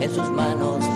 en sus manos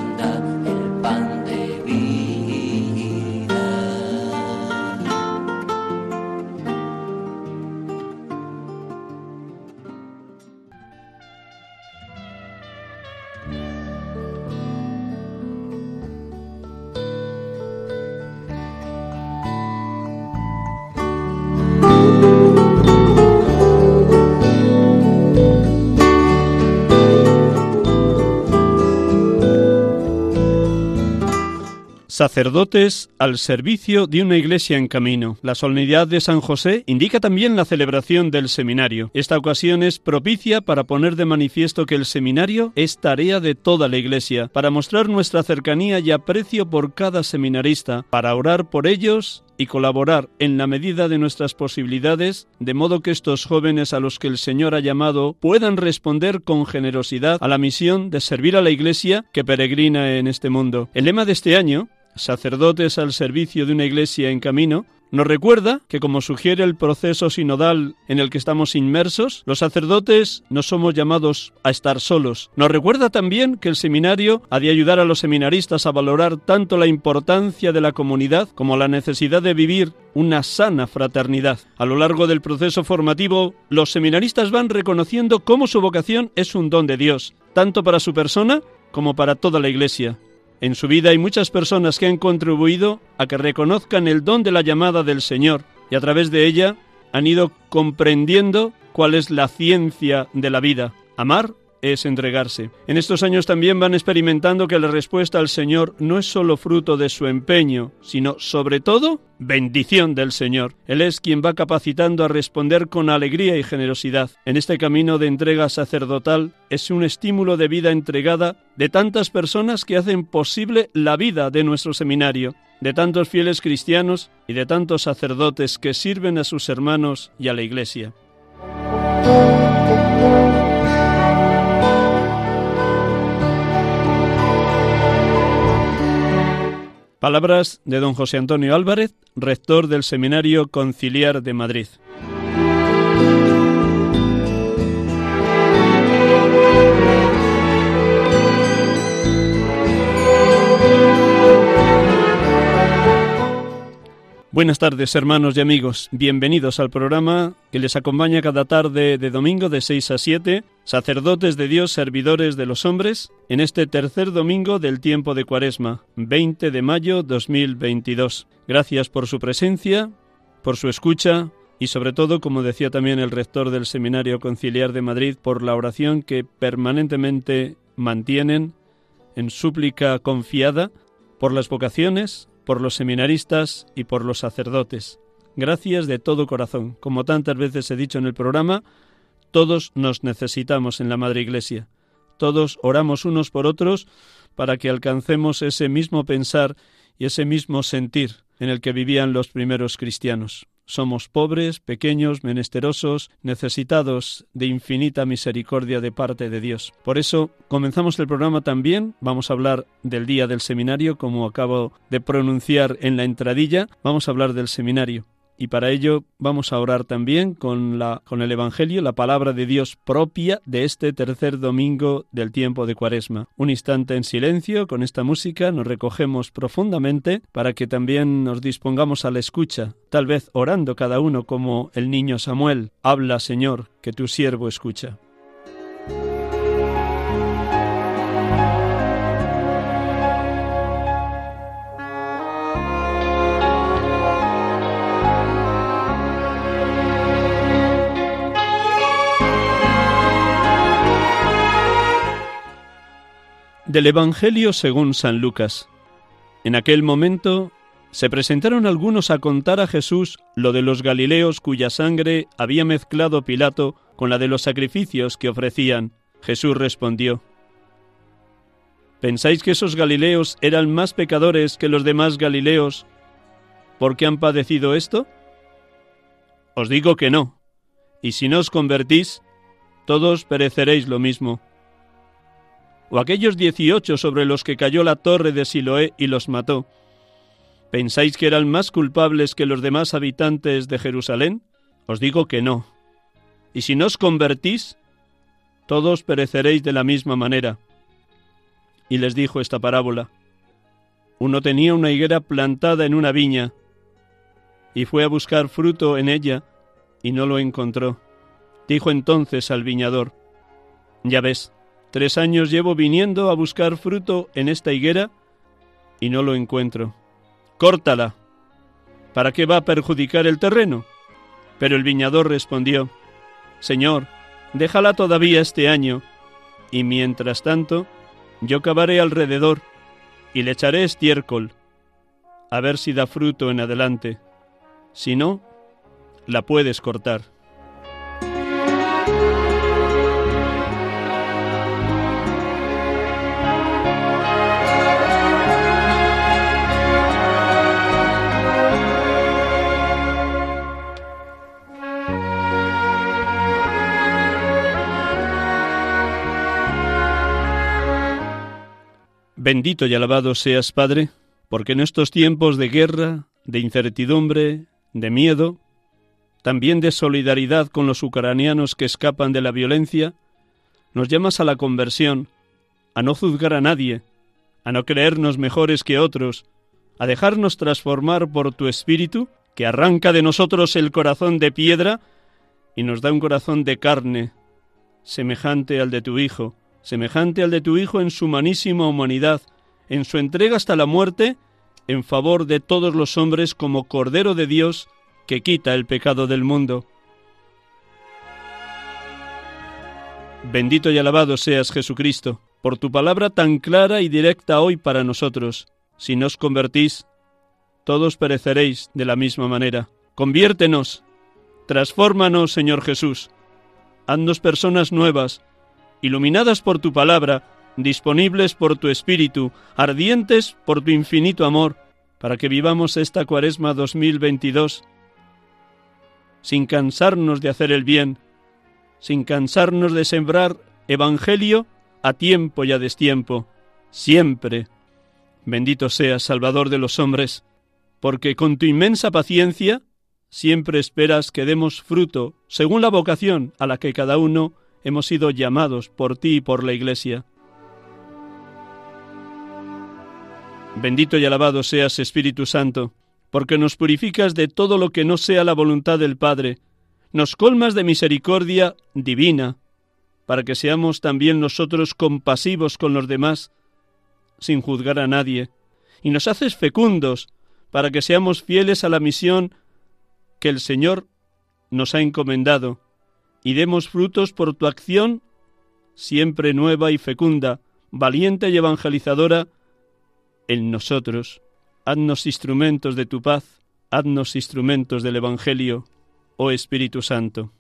Sacerdotes al servicio de una iglesia en camino. La solemnidad de San José indica también la celebración del seminario. Esta ocasión es propicia para poner de manifiesto que el seminario es tarea de toda la iglesia, para mostrar nuestra cercanía y aprecio por cada seminarista, para orar por ellos y colaborar en la medida de nuestras posibilidades, de modo que estos jóvenes a los que el Señor ha llamado puedan responder con generosidad a la misión de servir a la Iglesia que peregrina en este mundo. El lema de este año, sacerdotes al servicio de una iglesia en camino, nos recuerda que, como sugiere el proceso sinodal en el que estamos inmersos, los sacerdotes no somos llamados a estar solos. Nos recuerda también que el seminario ha de ayudar a los seminaristas a valorar tanto la importancia de la comunidad como la necesidad de vivir una sana fraternidad. A lo largo del proceso formativo, los seminaristas van reconociendo cómo su vocación es un don de Dios, tanto para su persona como para toda la Iglesia. En su vida hay muchas personas que han contribuido a que reconozcan el don de la llamada del Señor y a través de ella han ido comprendiendo cuál es la ciencia de la vida. Amar es entregarse. En estos años también van experimentando que la respuesta al Señor no es solo fruto de su empeño, sino sobre todo bendición del Señor. Él es quien va capacitando a responder con alegría y generosidad. En este camino de entrega sacerdotal es un estímulo de vida entregada de tantas personas que hacen posible la vida de nuestro seminario, de tantos fieles cristianos y de tantos sacerdotes que sirven a sus hermanos y a la Iglesia. Palabras de don José Antonio Álvarez, rector del Seminario Conciliar de Madrid. Buenas tardes, hermanos y amigos. Bienvenidos al programa que les acompaña cada tarde de domingo de 6 a 7, sacerdotes de Dios, servidores de los hombres, en este tercer domingo del tiempo de Cuaresma, 20 de mayo 2022. Gracias por su presencia, por su escucha y sobre todo, como decía también el rector del Seminario Conciliar de Madrid, por la oración que permanentemente mantienen en súplica confiada por las vocaciones, por los seminaristas y por los sacerdotes. Gracias de todo corazón. Como tantas veces he dicho en el programa, todos nos necesitamos en la Madre Iglesia. Todos oramos unos por otros para que alcancemos ese mismo pensar y ese mismo sentir en el que vivían los primeros cristianos. Somos pobres, pequeños, menesterosos, necesitados de infinita misericordia de parte de Dios. Por eso comenzamos el programa también. Vamos a hablar del día del seminario, como acabo de pronunciar en la entradilla. Vamos a hablar del seminario. Y para ello vamos a orar también con, la, con el Evangelio, la palabra de Dios propia de este tercer domingo del tiempo de Cuaresma. Un instante en silencio, con esta música nos recogemos profundamente para que también nos dispongamos a la escucha, tal vez orando cada uno como el niño Samuel. Habla, Señor, que tu siervo escucha. Del Evangelio según San Lucas. En aquel momento se presentaron algunos a contar a Jesús lo de los Galileos cuya sangre había mezclado Pilato con la de los sacrificios que ofrecían. Jesús respondió, ¿Pensáis que esos Galileos eran más pecadores que los demás Galileos porque han padecido esto? Os digo que no, y si no os convertís, todos pereceréis lo mismo. O aquellos dieciocho sobre los que cayó la torre de Siloé y los mató, ¿pensáis que eran más culpables que los demás habitantes de Jerusalén? Os digo que no. Y si no os convertís, todos pereceréis de la misma manera. Y les dijo esta parábola. Uno tenía una higuera plantada en una viña, y fue a buscar fruto en ella, y no lo encontró. Dijo entonces al viñador, Ya ves, tres años llevo viniendo a buscar fruto en esta higuera, y no lo encuentro. Córtala. ¿Para qué va a perjudicar el terreno? Pero el viñador respondió, Señor, déjala todavía este año, y mientras tanto yo cavaré alrededor, y le echaré estiércol, a ver si da fruto en adelante. Si no, la puedes cortar. Bendito y alabado seas, Padre, porque en estos tiempos de guerra, de incertidumbre, de miedo, también de solidaridad con los ucranianos que escapan de la violencia, nos llamas a la conversión, a no juzgar a nadie, a no creernos mejores que otros, a dejarnos transformar por tu espíritu, que arranca de nosotros el corazón de piedra y nos da un corazón de carne, semejante al de tu Hijo, semejante al de tu Hijo en su humanísima humanidad, en su entrega hasta la muerte, en favor de todos los hombres como Cordero de Dios que quita el pecado del mundo. Bendito y alabado seas Jesucristo, por tu palabra tan clara y directa hoy para nosotros. Si nos convertís, todos pereceréis de la misma manera. Conviértenos, transfórmanos, Señor Jesús. Haznos personas nuevas, iluminadas por tu palabra, disponibles por tu Espíritu, ardientes por tu infinito amor, para que vivamos esta cuaresma 2022 sin cansarnos de hacer el bien, sin cansarnos de sembrar Evangelio a tiempo y a destiempo, siempre. Bendito seas, Salvador de los hombres, porque con tu inmensa paciencia siempre esperas que demos fruto según la vocación a la que cada uno hemos sido llamados por ti y por la Iglesia. Bendito y alabado seas, Espíritu Santo, porque nos purificas de todo lo que no sea la voluntad del Padre, nos colmas de misericordia divina, para que seamos también nosotros compasivos con los demás, sin juzgar a nadie, y nos haces fecundos, para que seamos fieles a la misión que el Señor nos ha encomendado, y demos frutos por tu acción siempre nueva y fecunda, valiente y evangelizadora en nosotros. Haznos instrumentos de tu paz, haznos instrumentos del Evangelio, oh Espíritu Santo.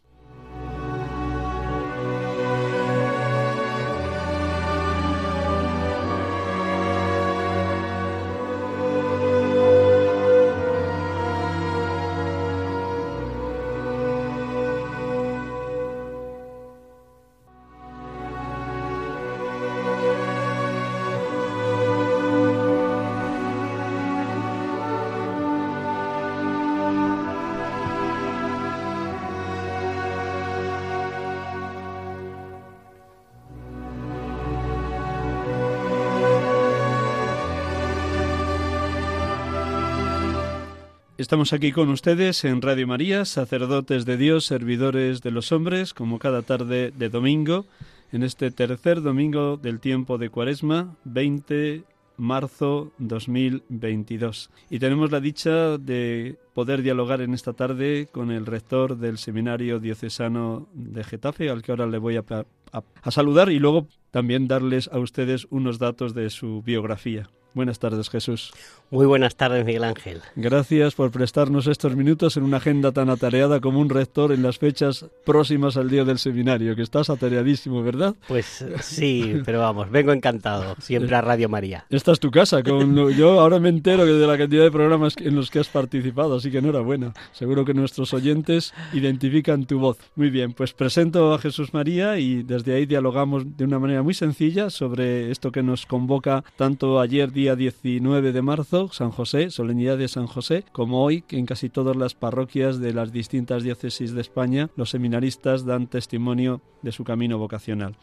Estamos aquí con ustedes en Radio María, sacerdotes de Dios, servidores de los hombres, como cada tarde de domingo, en este tercer domingo del tiempo de Cuaresma, 20 marzo 2022. Y tenemos la dicha de poder dialogar en esta tarde con el rector del Seminario Diocesano de Getafe, al que ahora le voy a, a saludar y luego también darles a ustedes unos datos de su biografía. Buenas tardes, Jesús. Muy buenas tardes, Miguel Ángel. Gracias por prestarnos estos minutos en una agenda tan atareada como un rector en las fechas próximas al día del seminario, que estás atareadísimo, ¿verdad? Pues sí, pero vamos, vengo encantado, siempre a Radio María. Esta es tu casa, con, yo ahora me entero de la cantidad de programas en los que has participado, así que enhorabuena. Seguro que nuestros oyentes identifican tu voz. Muy bien, pues presento a Jesús María y desde ahí dialogamos de una manera muy sencilla sobre esto que nos convoca tanto ayer día 19 de marzo, San José, solemnidad de San José, como hoy en casi todas las parroquias de las distintas diócesis de España los seminaristas dan testimonio de su camino vocacional.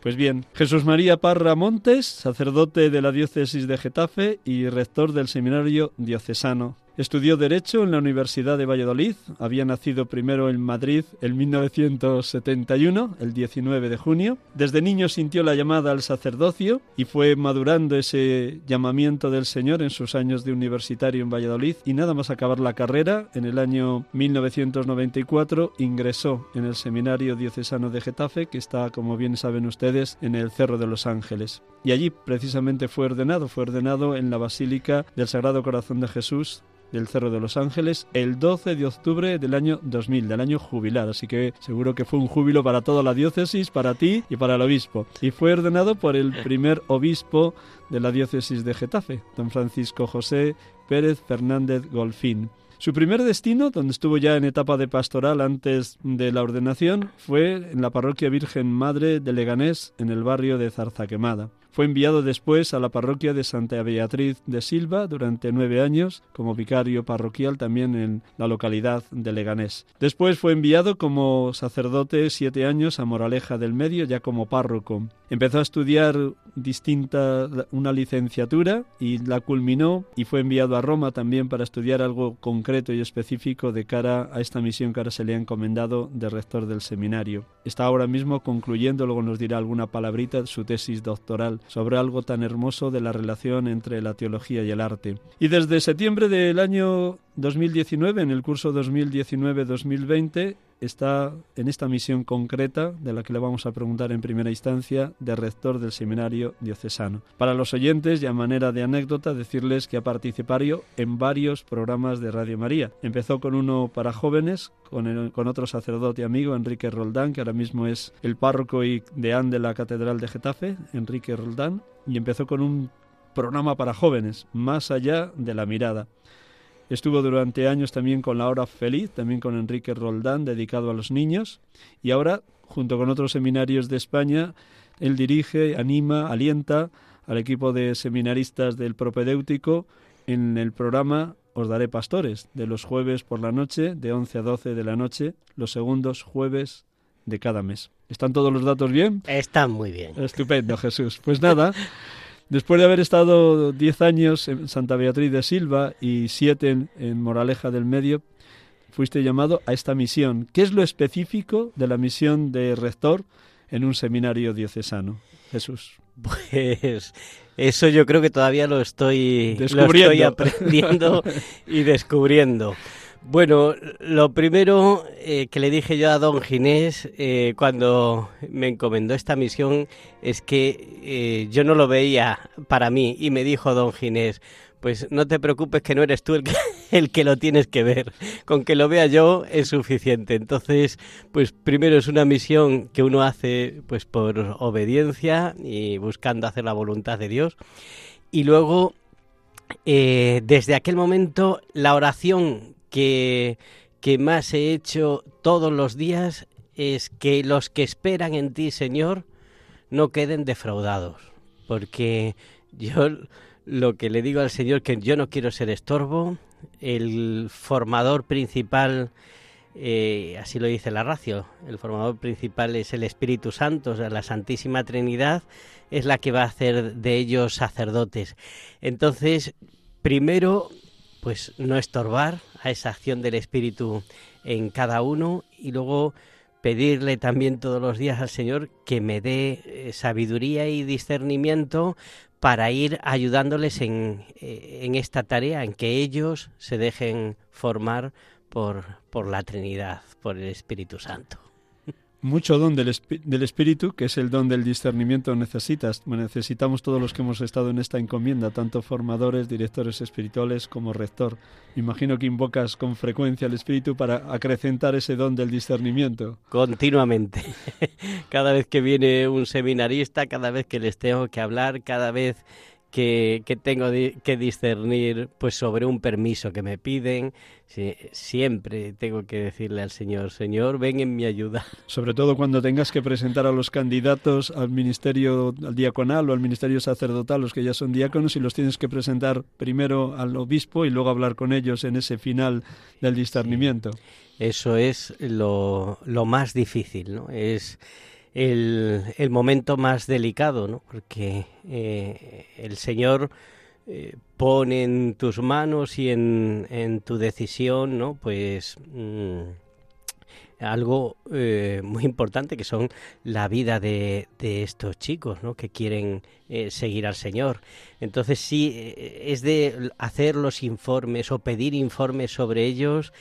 Pues bien, Jesús María Parra Montes, sacerdote de la diócesis de Getafe y rector del seminario diocesano Estudió Derecho en la Universidad de Valladolid. Había nacido primero en Madrid en 1971, el 19 de junio. Desde niño sintió la llamada al sacerdocio y fue madurando ese llamamiento del Señor en sus años de universitario en Valladolid. Y nada más acabar la carrera, en el año 1994 ingresó en el Seminario Diocesano de Getafe, que está, como bien saben ustedes, en el Cerro de los Ángeles. Y allí precisamente fue ordenado, fue ordenado en la Basílica del Sagrado Corazón de Jesús del Cerro de los Ángeles el 12 de octubre del año 2000, del año jubilar. Así que seguro que fue un júbilo para toda la diócesis, para ti y para el obispo. Y fue ordenado por el primer obispo de la diócesis de Getafe, don Francisco José Pérez Fernández Golfín. Su primer destino, donde estuvo ya en etapa de pastoral antes de la ordenación, fue en la parroquia Virgen Madre de Leganés, en el barrio de Zarzaquemada. Fue enviado después a la parroquia de Santa Beatriz de Silva durante nueve años como vicario parroquial también en la localidad de Leganés. Después fue enviado como sacerdote siete años a Moraleja del Medio ya como párroco. Empezó a estudiar distinta una licenciatura y la culminó y fue enviado a Roma también para estudiar algo concreto y específico de cara a esta misión que ahora se le ha encomendado de rector del seminario. Está ahora mismo concluyendo, luego nos dirá alguna palabrita, su tesis doctoral sobre algo tan hermoso de la relación entre la teología y el arte. Y desde septiembre del año 2019, en el curso 2019-2020, está en esta misión concreta, de la que le vamos a preguntar en primera instancia, de rector del seminario diocesano. Para los oyentes, y a manera de anécdota, decirles que ha participado en varios programas de Radio María. Empezó con uno para jóvenes, con, con otro sacerdote amigo, Enrique Roldán, que ahora mismo es el párroco y deán de la Catedral de Getafe, Enrique Roldán, y empezó con un programa para jóvenes, Más allá de la mirada. Estuvo durante años también con La Hora Feliz, también con Enrique Roldán, dedicado a los niños. Y ahora, junto con otros seminarios de España, él dirige, anima, alienta al equipo de seminaristas del propedéutico en el programa Os Daré Pastores, de los jueves por la noche, de 11 a 12 de la noche, los segundos jueves de cada mes. ¿Están todos los datos bien? Están muy bien. Estupendo, Jesús. Pues nada. Después de haber estado diez años en Santa Beatriz de Silva y siete en, Moraleja del Medio, fuiste llamado a esta misión. ¿Qué es lo específico de la misión de rector en un seminario diocesano? Jesús. Pues eso yo creo que todavía lo estoy, lo estoy aprendiendo y descubriendo. Bueno, lo primero eh, que le dije yo a don Ginés eh, cuando me encomendó esta misión es que eh, yo no lo veía para mí y me dijo don Ginés, pues no te preocupes que no eres tú el que, el que lo tienes que ver, con que lo vea yo es suficiente. Entonces, pues primero es una misión que uno hace pues por obediencia y buscando hacer la voluntad de Dios y luego desde aquel momento la oración que, más he hecho todos los días es que los que esperan en ti, Señor, no queden defraudados. Porque yo lo que le digo al Señor que yo no quiero ser estorbo, el formador principal, eh, así lo dice la racio, el formador principal es el Espíritu Santo, o sea, la Santísima Trinidad es la que va a hacer de ellos sacerdotes. Entonces, primero pues no estorbar a esa acción del Espíritu en cada uno y luego pedirle también todos los días al Señor que me dé eh, sabiduría y discernimiento para ir ayudándoles en, eh, en, esta tarea, en que ellos se dejen formar por, por la Trinidad, por el Espíritu Santo. Mucho don del, del, Espíritu, que es el don del discernimiento necesitas. necesitamos todos los que hemos estado en esta encomienda, tanto formadores, directores espirituales como rector. Imagino que invocas con frecuencia al Espíritu para acrecentar ese don del discernimiento. Continuamente. cada vez que viene un seminarista, cada vez que les tengo que hablar, cada vez que, tengo que discernir pues sobre un permiso que me piden. siempre tengo que decirle al Señor, Señor, ven en mi ayuda. Sobre todo cuando tengas que presentar a los candidatos al ministerio al diaconal o al ministerio sacerdotal, los que ya son diáconos, y los tienes que presentar primero al obispo y luego hablar con ellos en ese final del discernimiento. Eso es lo, lo más difícil, ¿no? Es el, momento más delicado, ¿no? Porque eh, el Señor eh, pone en tus manos y en, tu decisión, ¿no? Pues mm, algo eh, muy importante que son la vida de, de estos chicos, ¿no? Que quieren seguir al Señor. Entonces sí, es de hacer los informes o pedir informes sobre ellos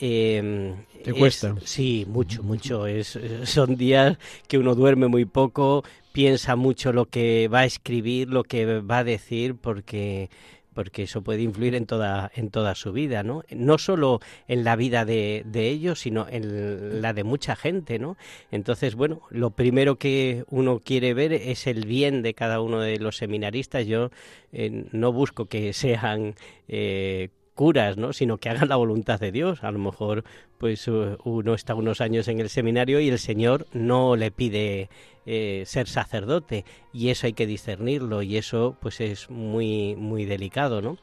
eh, ¿Te cuesta? sí, mucho, mucho. Es, son días que uno duerme muy poco, piensa mucho lo que va a escribir, lo que va a decir, porque porque eso puede influir en toda en toda su vida, ¿no? No solo en la vida de, de ellos, sino en la de mucha gente, ¿no? Entonces, bueno, lo primero que uno quiere ver es el bien de cada uno de los seminaristas. Yo eh, no busco que sean eh, curas, ¿no? sino que hagan la voluntad de Dios. A lo mejor pues uno está unos años en el seminario y el Señor no le pide eh, ser sacerdote y eso hay que discernirlo y eso pues es muy muy delicado, ¿no?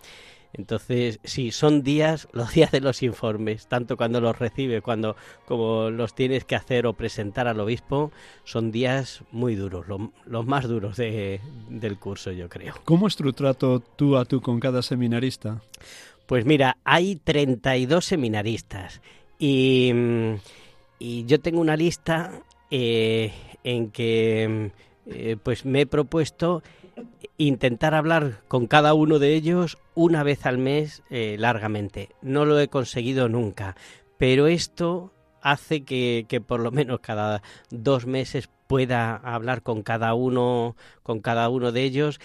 Entonces, sí, son días, los días de los informes, tanto cuando los recibe, cuando como los tienes que hacer o presentar al obispo, son días muy duros, los más duros de, del curso, yo creo. ¿Cómo es tu trato tú a tú con cada seminarista? Pues mira, hay 32 seminaristas y, yo tengo una lista eh, en que eh, pues me he propuesto intentar hablar con cada uno de ellos una vez al mes eh, largamente. No lo he conseguido nunca, pero esto hace que, que, por lo menos cada dos meses pueda hablar con cada uno, con cada uno de ellos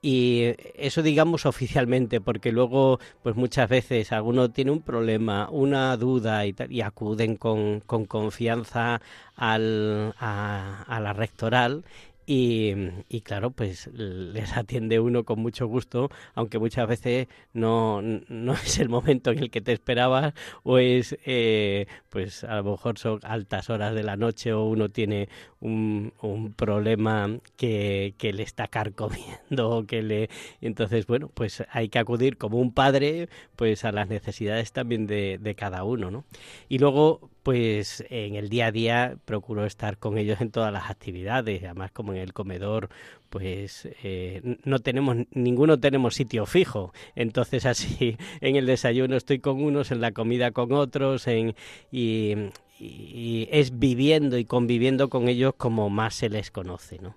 y eso digamos oficialmente porque luego pues muchas veces alguno tiene un problema una duda y, y acuden con, con confianza al, a, a la rectoral y, y, claro, pues les atiende uno con mucho gusto, aunque muchas veces no, no es el momento en el que te esperabas o es, eh, pues a lo mejor son altas horas de la noche o uno tiene un, un problema que, que, le está carcomiendo o que le... Entonces, bueno, pues hay que acudir como un padre pues a las necesidades también de, de cada uno, ¿no? Y luego, pues en el día a día procuro estar con ellos en todas las actividades, además como en el comedor, pues eh, no tenemos, ninguno tenemos sitio fijo, entonces así en el desayuno estoy con unos, en la comida con otros, en, y, y es viviendo y conviviendo con ellos como más se les conoce, ¿no?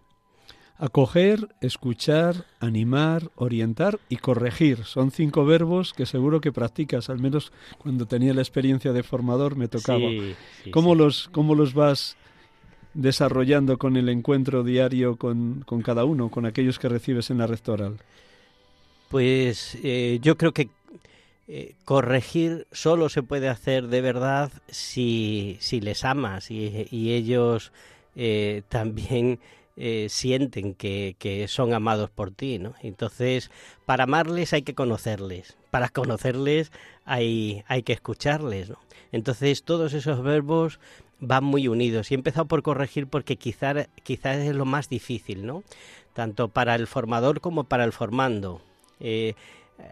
Acoger, escuchar, animar, orientar y corregir. Son cinco verbos que seguro que practicas, al menos cuando tenía la experiencia de formador me tocaba. ¿Cómo, Los, ¿Cómo los vas desarrollando con el encuentro diario con, con cada uno, con aquellos que recibes en la rectoral? Pues eh, yo creo que eh, corregir solo se puede hacer de verdad si, si les amas y, y ellos eh, también eh, sienten que, que, son amados por ti, ¿no? Entonces, para amarles hay que conocerles, para conocerles hay, hay que escucharles, ¿no? Entonces, todos esos verbos van muy unidos. Y he empezado por corregir porque quizás quizás es lo más difícil, ¿no? Tanto para el formador como para el formando. Eh,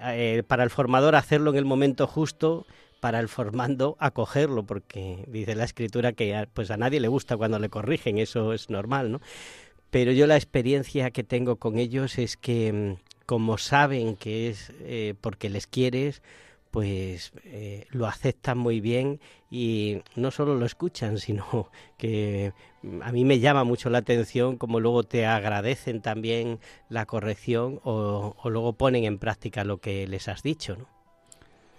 eh, para el formador hacerlo en el momento justo, para el formando acogerlo, porque dice la escritura que pues a nadie le gusta cuando le corrigen, eso es normal, ¿no? Pero yo la experiencia que tengo con ellos es que mm, como saben que es eh, porque les quieres, pues eh, lo aceptan muy bien y no solo lo escuchan, sino que mm, a mí me llama mucho la atención como luego te agradecen también la corrección o, o luego ponen en práctica lo que les has dicho. ¿no?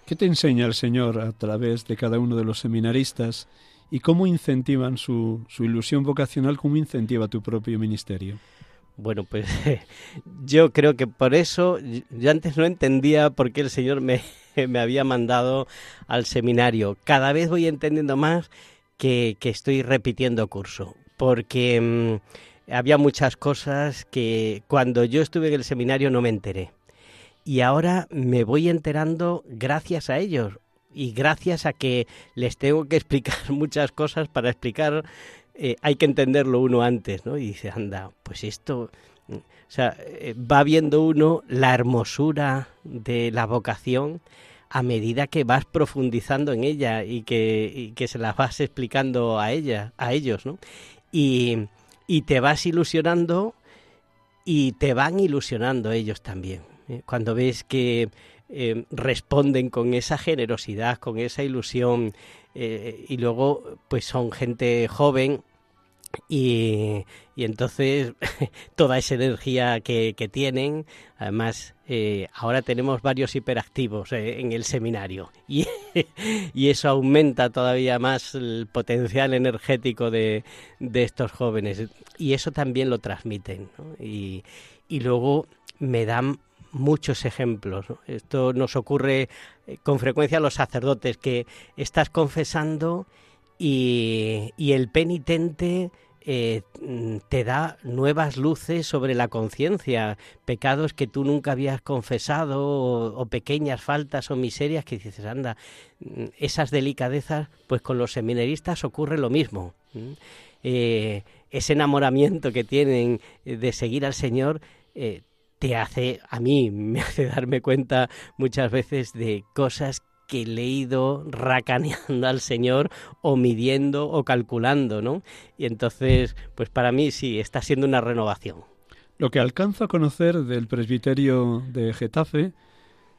¿Qué te enseña el Señor a través de cada uno de los seminaristas ¿Y cómo incentivan su, su ilusión vocacional? ¿Cómo incentiva tu propio ministerio? Bueno, pues yo creo que por eso, yo antes no entendía por qué el Señor me, me había mandado al seminario. Cada vez voy entendiendo más que, que estoy repitiendo curso, porque mm, había muchas cosas que cuando yo estuve en el seminario no me enteré. Y ahora me voy enterando gracias a ellos y gracias a que les tengo que explicar muchas cosas para explicar eh, hay que entenderlo uno antes, ¿no? Y dice, anda, pues esto, o sea, eh, va viendo uno la hermosura de la vocación a medida que vas profundizando en ella y que, se la vas explicando a ella, a ellos, ¿no? Y, te vas ilusionando y te van ilusionando ellos también. ¿eh? Cuando ves que responden con esa generosidad, con esa ilusión, y luego pues son gente joven y, entonces toda esa energía que, tienen, además eh, ahora tenemos varios hiperactivos eh, en el seminario y, eso aumenta todavía más el potencial energético de, estos jóvenes. Y eso también lo transmiten y, luego me dan muchos ejemplos. Esto nos ocurre eh, con frecuencia a los sacerdotes que estás confesando y, el penitente eh, te da nuevas luces sobre la conciencia, pecados que tú nunca habías confesado o, pequeñas faltas o miserias que dices, anda, mm, esas delicadezas, pues con los seminaristas ocurre lo mismo. Eh, ese enamoramiento que tienen de seguir al Señor te hace, a mí me hace darme cuenta muchas veces de cosas que le he ido racaneando al Señor o midiendo o calculando, ¿no? Y entonces, pues para mí sí, está siendo una renovación. Lo que alcanzo a conocer del presbiterio de Getafe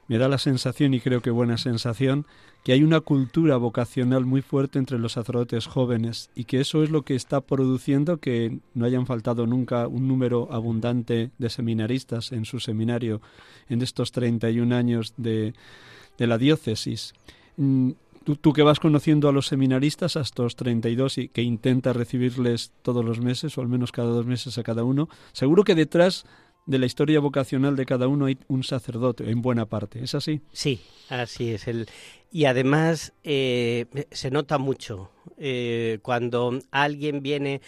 me da la sensación, y creo que buena sensación, que hay una cultura vocacional muy fuerte entre los sacerdotes jóvenes y que eso es lo que está produciendo que no hayan faltado nunca un número abundante de seminaristas en su seminario en estos 31 años de, de la diócesis. Mm, tú, que vas conociendo a los seminaristas, a estos 32 y que intentas recibirles todos los meses, o al menos cada dos meses a cada uno, seguro que detrás de la historia vocacional de cada uno hay un sacerdote, en buena parte. ¿Es así? Sí, así es. El... Y además eh, se nota mucho eh, cuando alguien viene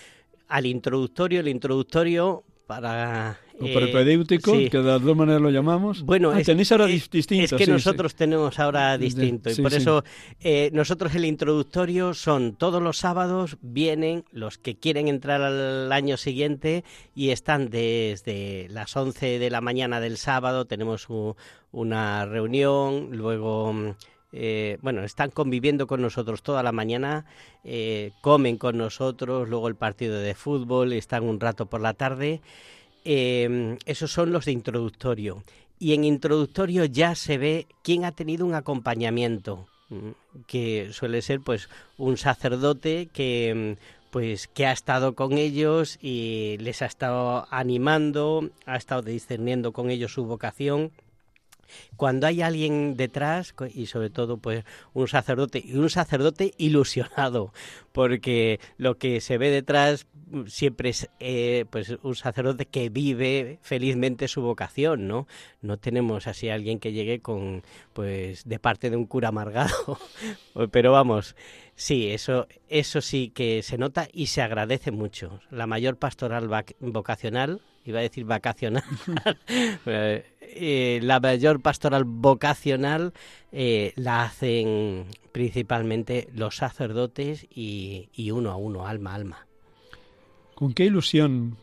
al introductorio, el introductorio para o propedéutico, que de las dos maneras lo llamamos. Bueno, ah, tenéis ahora distinto. Es que nosotros tenemos ahora distinto. y por eso eh, nosotros el introductorio son todos los sábados, vienen los que quieren entrar al año siguiente y están desde las 11 de la mañana del sábado, tenemos una reunión, luego... Eh, bueno, están conviviendo con nosotros toda la mañana, eh, comen con nosotros, luego el partido de fútbol, están un rato por la tarde eh, esos son los de introductorio. Y en introductorio ya se ve quién ha tenido un acompañamiento, que suele ser pues un sacerdote que pues que ha estado con ellos y les ha estado animando, ha estado discerniendo con ellos su vocación cuando hay alguien detrás y sobre todo pues un sacerdote y un sacerdote ilusionado porque lo que se ve detrás siempre es eh, pues un sacerdote que vive felizmente su vocación no no tenemos así alguien que llegue con pues de parte de un cura amargado. Pero vamos sí eso eso sí que se nota y se agradece mucho. La mayor pastoral vocacional iba a decir vacacional eh, eh, la mayor pastoral vocacional eh, la hacen principalmente los sacerdotes y, uno a uno, alma a alma. ¿Con qué ilusión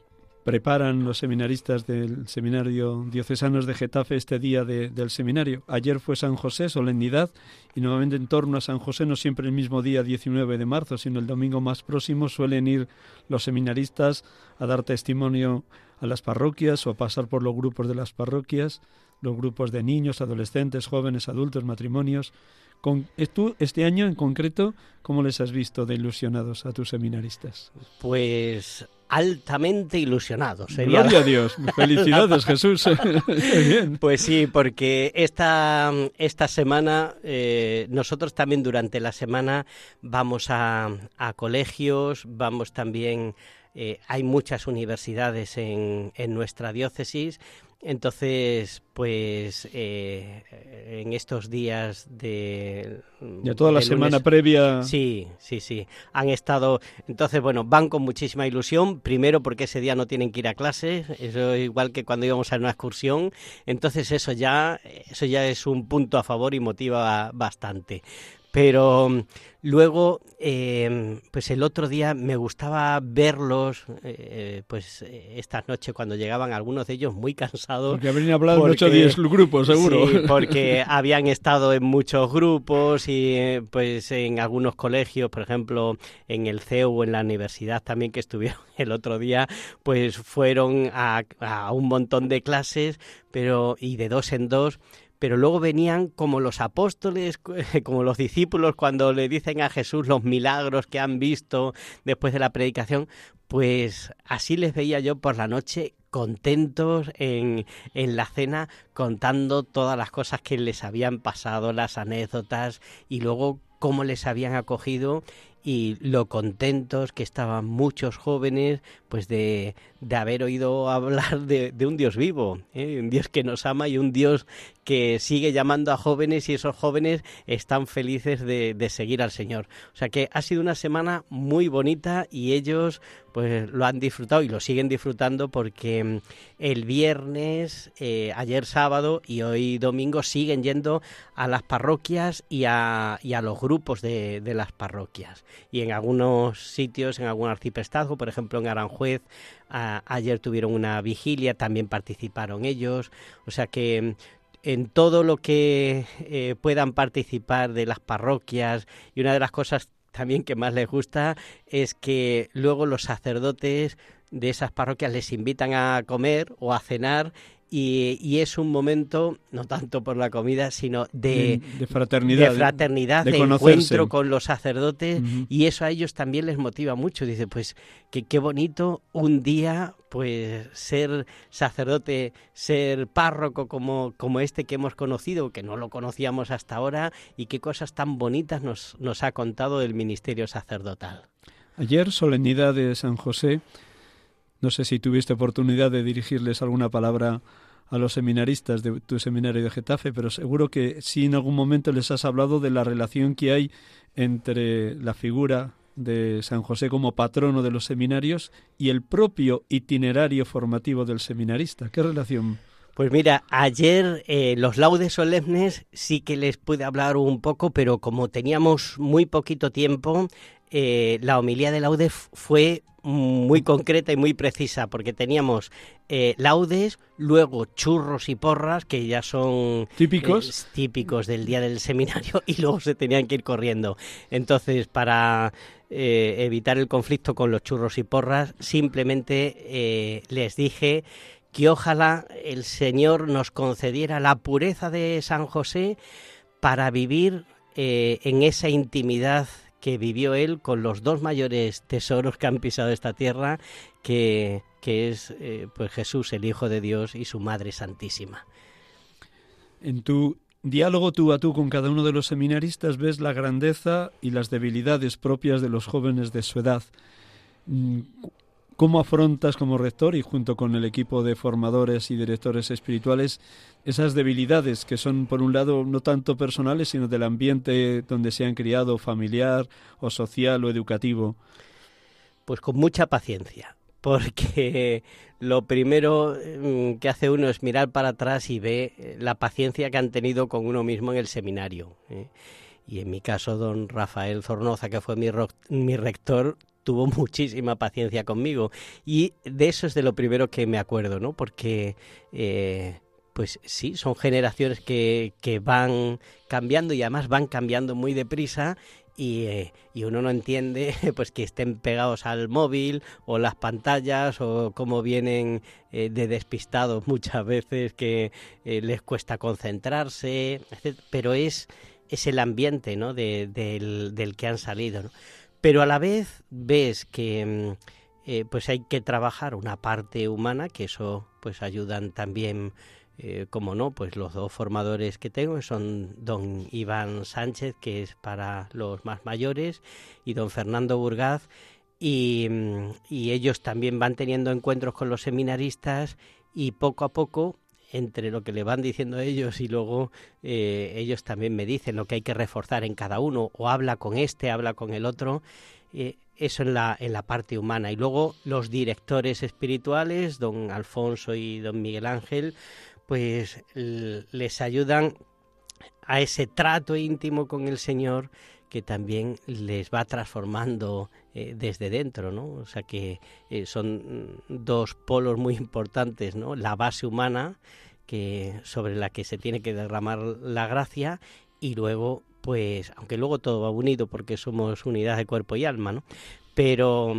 preparan los seminaristas del Seminario Diocesanos de Getafe este día del seminario? Ayer fue San José, solemnidad, y nuevamente en torno a San José, no siempre el mismo día 19 de marzo, sino el domingo más próximo, suelen ir los seminaristas a dar testimonio a las parroquias o a pasar por los grupos de las parroquias, los grupos de niños, adolescentes, jóvenes, adultos, matrimonios. Con, tú, este año en concreto, ¿cómo les has visto de ilusionados a tus seminaristas? Pues altamente ilusionados. Gloria a Dios. Felicidades, Jesús. Pues sí, porque esta, esta semana, eh, nosotros también durante la semana vamos a, a colegios, vamos también... Eh, hay muchas universidades en, en nuestra diócesis entonces, pues eh, en estos días de... Ya toda la semana previa... Sí, sí, sí. Han estado... Entonces, bueno, van con muchísima ilusión. Primero porque ese día no tienen que ir a clases. Eso igual que cuando íbamos a una excursión. Entonces eso ya, eso ya es un punto a favor y motiva bastante. Pero mm, luego, em, pues el otro día me gustaba verlos, eh, pues esta noche cuando llegaban algunos de ellos muy cansados. Porque habrían hablado en 8 o 10 grupos, seguro. Sí, porque habían estado en muchos grupos y eh, pues en algunos colegios, por ejemplo, en el CEU o en la universidad también que estuvieron el otro día, pues fueron a, a un montón de clases, pero y de dos en dos pero luego venían como los apóstoles, como los discípulos cuando le dicen a Jesús los milagros que han visto después de la predicación, pues así les veía yo por la noche contentos en, en, la cena contando todas las cosas que les habían pasado, las anécdotas y luego cómo les habían acogido y lo contentos que estaban muchos jóvenes pues de, de haber oído hablar de, un Dios vivo, ¿eh? un Dios que nos ama y un Dios que sigue llamando a jóvenes y esos jóvenes están felices de, de, seguir al Señor. O sea que ha sido una semana muy bonita y ellos pues lo han disfrutado y lo siguen disfrutando porque mm, el viernes, eh, ayer sábado y hoy domingo siguen yendo a las parroquias y a, y a los grupos de, de las parroquias. Y en algunos sitios, en algún arciprestazgo, por ejemplo en Aranjuez, ayer tuvieron una vigilia, también participaron ellos. O sea que mm, en todo lo que eh, puedan participar de las parroquias y una de las cosas también que más les gusta es que luego los sacerdotes de esas parroquias les invitan a comer o a cenar y, es un momento, no tanto por la comida, sino de, fraternidad, de, fraternidad, de, encuentro con los sacerdotes, y eso a ellos también les motiva mucho. Dice, pues, que qué bonito un día, pues, ser sacerdote, ser párroco como, como este que hemos conocido, que no lo conocíamos hasta ahora, y qué cosas tan bonitas nos, nos ha contado el ministerio sacerdotal. Ayer, solemnidad de San José, no sé si tuviste oportunidad de dirigirles alguna palabra a los seminaristas de tu seminario de Getafe, pero seguro que sí en algún momento les has hablado de la relación que hay entre la figura de San José como patrono de los seminarios y el propio itinerario formativo del seminarista. ¿Qué relación? Pues mira, ayer eh, los laudes solemnes sí que les pude hablar un poco, pero como teníamos muy poquito tiempo, eh, la homilía de laudes fue muy concreta y muy precisa, porque teníamos eh, laudes, luego churros y porras, que ya son típicos, eh, típicos del día del seminario, y luego se tenían que ir corriendo. Entonces, para eh, evitar el conflicto con los churros y porras, simplemente les dije que ojalá el Señor nos concediera la pureza de San José para vivir en esa intimidad que vivió él con los dos mayores tesoros que han pisado esta tierra, que, que es eh, pues Jesús, el Hijo de Dios, y su Madre Santísima. En tu diálogo tú a tú con cada uno de los seminaristas ves la grandeza y las debilidades propias de los jóvenes de su edad. Mm, ¿Cómo afrontas como rector y junto con el equipo de formadores y directores espirituales esas debilidades que son, por un lado, no tanto personales, sino del ambiente donde se han criado, familiar o social o educativo? Pues con mucha paciencia, porque lo primero mm, que hace uno es mirar para atrás y ve la paciencia que han tenido con uno mismo en el seminario. ¿eh? Y en mi caso, don Rafael Zornoza, que fue mi, mi rector, tuvo muchísima paciencia conmigo. Y de eso es de lo primero que me acuerdo, ¿no? Porque, eh, pues sí, son generaciones que, que, van cambiando y además van cambiando muy deprisa. Y, eh, y, uno no entiende pues que estén pegados al móvil o las pantallas o cómo vienen eh, de despistados muchas veces que les cuesta concentrarse, pero es, es el ambiente ¿no? de, del, del que han salido. pero a la vez ves que mm, eh, pues hay que trabajar una parte humana, que eso pues ayudan también, eh, como no, pues los dos formadores que tengo son don Iván Sánchez, que es para los más mayores, y don Fernando Burgaz, y, y ellos también van teniendo encuentros con los seminaristas y poco a poco entre lo que le van diciendo ellos y luego eh, ellos también me dicen lo que hay que reforzar en cada uno, o habla con este, habla con el otro, eh, eso en la, en la parte humana. Y luego los directores espirituales, don Alfonso y don Miguel Ángel, pues les ayudan a ese trato íntimo con el Señor que también les va transformando eh, desde dentro, ¿no? O sea que eh, son dos polos muy importantes, ¿no? La base humana que sobre la que se tiene que derramar la gracia y luego pues aunque luego todo va unido porque somos unidad de cuerpo y alma, ¿no? Pero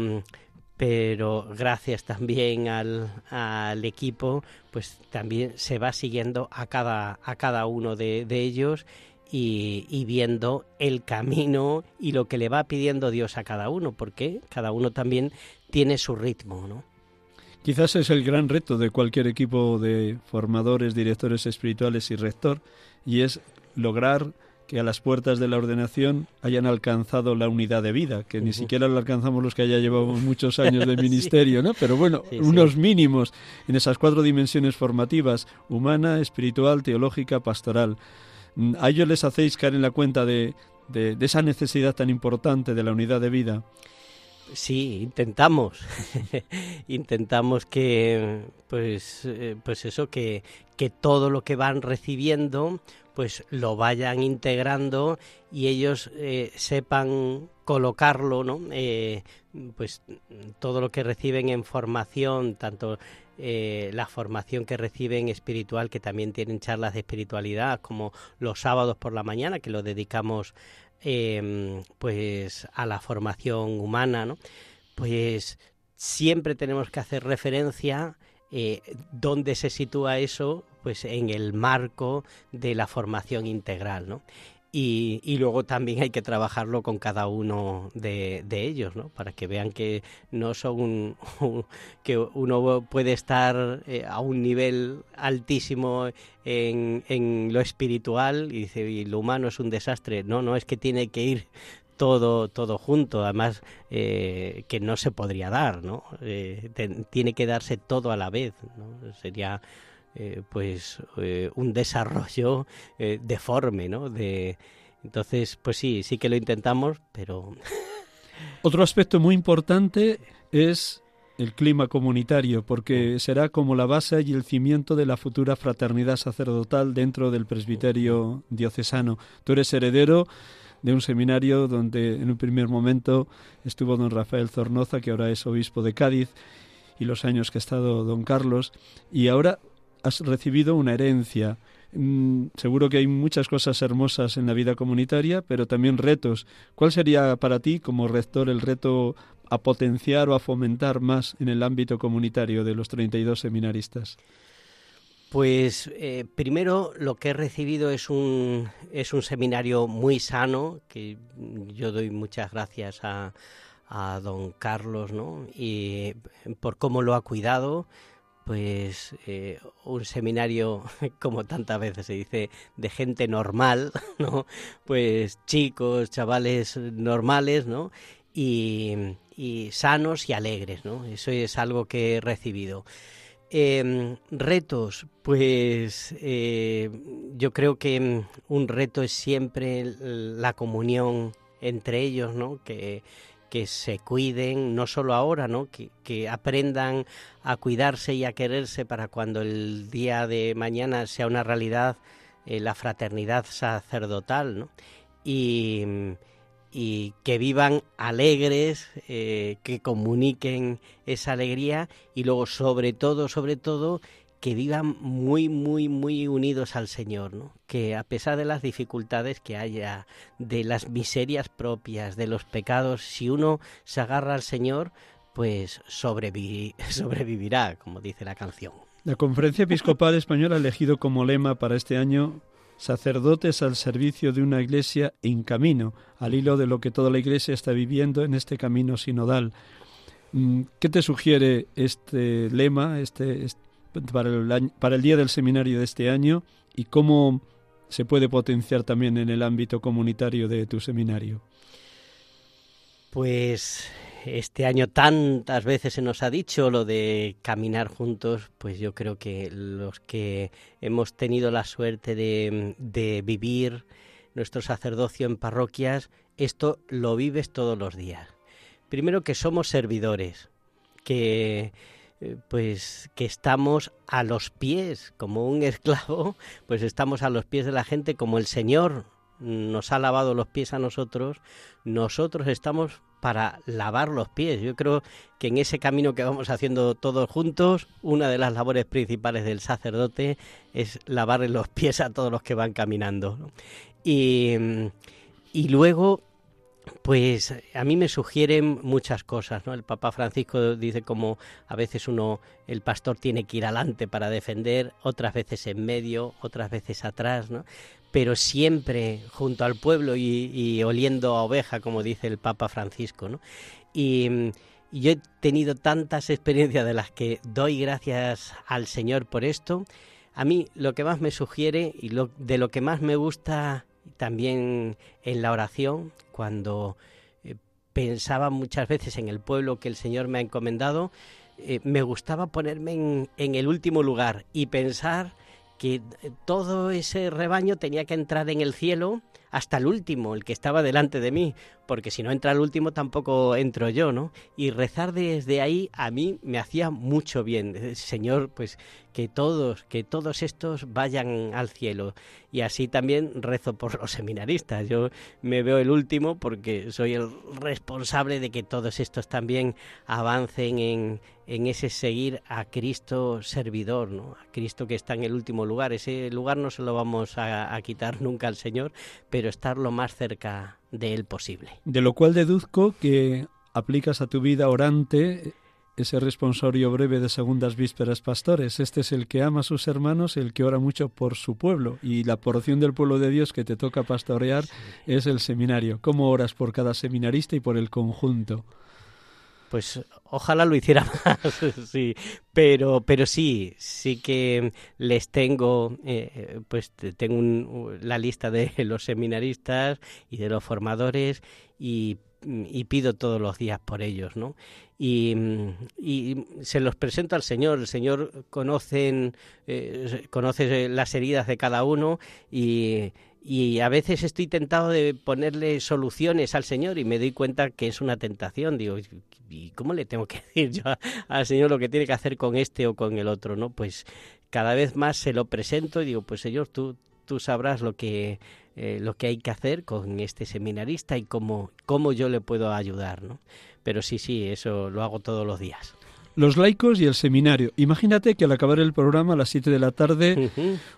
pero gracias también al, al, equipo, pues también se va siguiendo a cada, a cada uno de, de ellos y, viendo el camino y lo que le va pidiendo Dios a cada uno, porque cada uno también tiene su ritmo, ¿no? Quizás es el gran reto de cualquier equipo de formadores, directores espirituales y rector, y es lograr que a las puertas de la ordenación hayan alcanzado la unidad de vida, que ni siquiera lo alcanzamos los que ya llevamos muchos años de ministerio, ¿no? Pero bueno, unos mínimos en esas cuatro dimensiones formativas, humana, espiritual, teológica, pastoral. A ellos les hacéis caer en la cuenta de, de, esa necesidad tan importante de la unidad de vida. Sí, intentamos. intentamos que, pues, eh, pues eso, que, que todo lo que van recibiendo, pues lo vayan integrando y ellos eh, sepan colocarlo, ¿no? Eh, pues todo lo que reciben en formación, tanto eh, la formación que reciben espiritual, que también tienen charlas de espiritualidad, como los sábados por la mañana, que lo dedicamos em, pues a la formación humana, ¿no? Pues siempre tenemos que hacer referencia eh, dónde se sitúa eso, pues en el marco de la formación integral, ¿no? Y, y, luego también hay que trabajarlo con cada uno de, ellos, ¿no? Para que vean que no son un, que uno puede estar eh, a un nivel altísimo en, en, lo espiritual y dice y lo humano es un desastre. No, no es que tiene que ir todo todo junto, además eh, que no se podría dar, ¿no? Eh, tiene que darse todo a la vez, ¿no? Sería eh, pues eh, un desarrollo eh, deforme, ¿no? De, entonces, pues sí, sí que lo intentamos, pero... Otro aspecto muy importante es el clima comunitario, porque será como la base y el cimiento de la futura fraternidad sacerdotal dentro del presbiterio diocesano. Tú eres heredero de un seminario donde en un primer momento estuvo don Rafael Zornoza, que ahora es obispo de Cádiz, y los años que ha estado don Carlos, y ahora has recibido una herencia. Mm, seguro que hay muchas cosas hermosas en la vida comunitaria, pero también retos. ¿Cuál sería para ti, como rector, el reto a potenciar o a fomentar más en el ámbito comunitario de los 32 seminaristas? Pues eh, primero lo que he recibido es un, es un seminario muy sano, que yo doy muchas gracias a, a don Carlos, ¿no? Y por cómo lo ha cuidado, pues eh, un seminario, como tantas veces se dice, de gente normal, ¿no? Pues chicos, chavales normales, ¿no? Y, sanos y alegres, ¿no? Eso es algo que he recibido. Em, retos, pues eh, yo creo que un reto es siempre la comunión entre ellos, ¿no? Que, que se cuiden, no solo ahora, ¿no? Que, aprendan a cuidarse y a quererse para cuando el día de mañana sea una realidad eh, la fraternidad sacerdotal, ¿no? Y, que vivan alegres, eh, que comuniquen esa alegría y luego sobre todo, sobre todo, que vivan muy, muy, muy unidos al Señor, ¿no? que a pesar de las dificultades que haya, de las miserias propias, de los pecados, si uno se agarra al Señor, pues sobrevivirá, como dice la canción. La Conferencia Episcopal Española ha elegido como lema para este año sacerdotes al servicio de una iglesia en camino, al hilo de lo que toda la iglesia está viviendo en este camino sinodal. Mm, ¿Qué te sugiere este lema este, para, el día del seminario de este año y cómo se puede potenciar también en el ámbito comunitario de tu seminario? Pues este año tantas veces se nos ha dicho lo de caminar juntos, pues yo creo que los que hemos tenido la suerte de, vivir nuestro sacerdocio en parroquias, esto lo vives todos los días. Primero que somos servidores, que pues que estamos a los pies, como un esclavo, pues estamos a los pies de la gente, como el Señor nos ha lavado los pies a nosotros, nosotros estamos para lavar los pies. Yo creo que en ese camino que vamos haciendo todos juntos, una de las labores principales del sacerdote es lavarle los pies a todos los que van caminando. Y, y luego pues a mí me sugieren muchas cosas, ¿no? El Papa Francisco dice como a veces uno, el pastor tiene que ir adelante para defender, otras veces en medio, otras veces atrás, ¿no? Pero siempre junto al pueblo y, oliendo a oveja, como dice el Papa Francisco, ¿no? Y, yo he tenido tantas experiencias de las que doy gracias al Señor por esto. A mí lo que más me sugiere y lo, de lo que más me gusta también en la oración, cuando eh, pensaba muchas veces en el pueblo que el Señor me ha encomendado, eh, me gustaba ponerme en, el último lugar y pensar que eh, todo ese rebaño tenía que entrar en el cielo hasta el último, el que estaba delante de mí, porque si no entra el último tampoco entro yo, ¿no? Y rezar desde ahí a mí me hacía mucho bien. Señor, pues que todos, que todos estos vayan al cielo. Y así también rezo por los seminaristas. Yo me veo el último porque soy el responsable de que todos estos también avancen en, en ese seguir a Cristo servidor, ¿no? A Cristo que está en el último lugar. Ese lugar no se lo vamos a, a quitar nunca al Señor, pero estar lo más cerca de Él posible. De lo cual deduzco que aplicas a tu vida orante ese responsorio breve de segundas vísperas pastores. Este es el que ama a sus hermanos, el que ora mucho por su pueblo. Y la porción del pueblo de Dios que te toca pastorear es el seminario. ¿Cómo oras por cada seminarista y por el conjunto? Pues ojalá lo hiciera más, sí, pero, pero sí, sí que les tengo, eh, pues tengo la lista de los seminaristas y de los formadores y, pido todos los días por ellos, ¿no? Y, se los presento al Señor. El Señor conocen, eh, conoce las heridas de cada uno y y a veces estoy tentado de ponerle soluciones al Señor y me doy cuenta que es una tentación. Digo, ¿y cómo le tengo que decir yo al Señor lo que tiene que hacer con este o con el otro? ¿no? Pues cada vez más se lo presento y digo, pues Señor, tú, tú sabrás lo que, eh, lo que hay que hacer con este seminarista y cómo, cómo yo le puedo ayudar. ¿no? Pero sí, sí, eso lo hago todos los días. Los laicos y el seminario. Imagínate que al acabar el programa a las 7 de la tarde,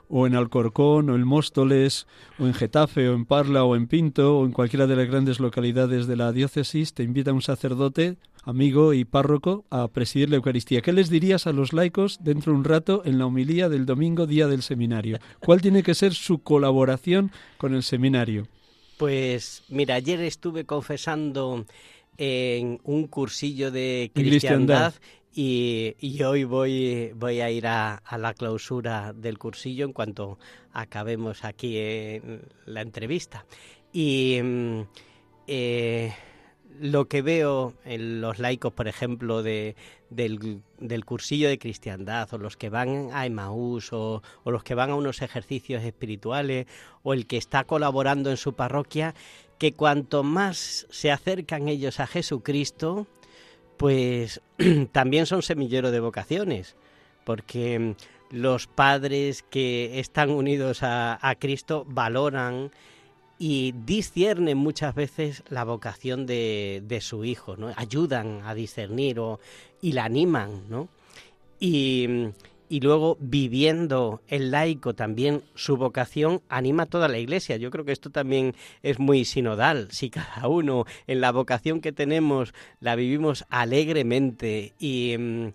o en Alcorcón, o en Móstoles, o en Getafe, o en Parla, o en Pinto, o en cualquiera de las grandes localidades de la diócesis, te invita un sacerdote, amigo y párroco a presidir la Eucaristía. ¿Qué les dirías a los laicos dentro de un rato en la homilía del domingo, día del seminario? ¿Cuál tiene que ser su colaboración con el seminario? Pues mira, ayer estuve confesando en un cursillo de cristiandad y, hoy voy, voy a ir a, la clausura del cursillo en cuanto acabemos aquí en la entrevista. Y mm, eh, lo que veo en los laicos, por ejemplo, de, del, del, cursillo de cristiandad, o los que van a Emmaús, o, o los que van a unos ejercicios espirituales, o el que está colaborando en su parroquia, que cuanto más se acercan ellos a Jesucristo, pues también son semilleros de vocaciones, porque mm, los padres que están unidos a, Cristo valoran y disciernen muchas veces la vocación de, de, su hijo, ¿no? Ayudan a discernir y la animan, ¿no? Y, mm, y luego viviendo el laico también su vocación anima a toda la iglesia. Yo creo que esto también es muy sinodal. Si cada uno en la vocación que tenemos la vivimos alegremente y, mm,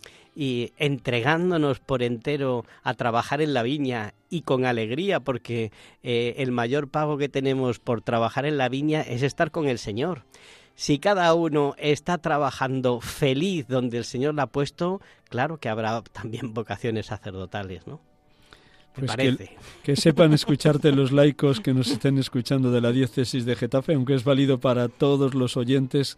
entregándonos por entero a trabajar en la viña y con alegría, porque eh, el mayor pago que tenemos por trabajar en la viña es estar con el Señor si cada uno está trabajando feliz donde el Señor la ha puesto, claro que habrá también vocaciones sacerdotales, ¿no? Pues que, que, sepan escucharte los laicos que nos estén escuchando de la diócesis de Getafe, aunque es válido para todos los oyentes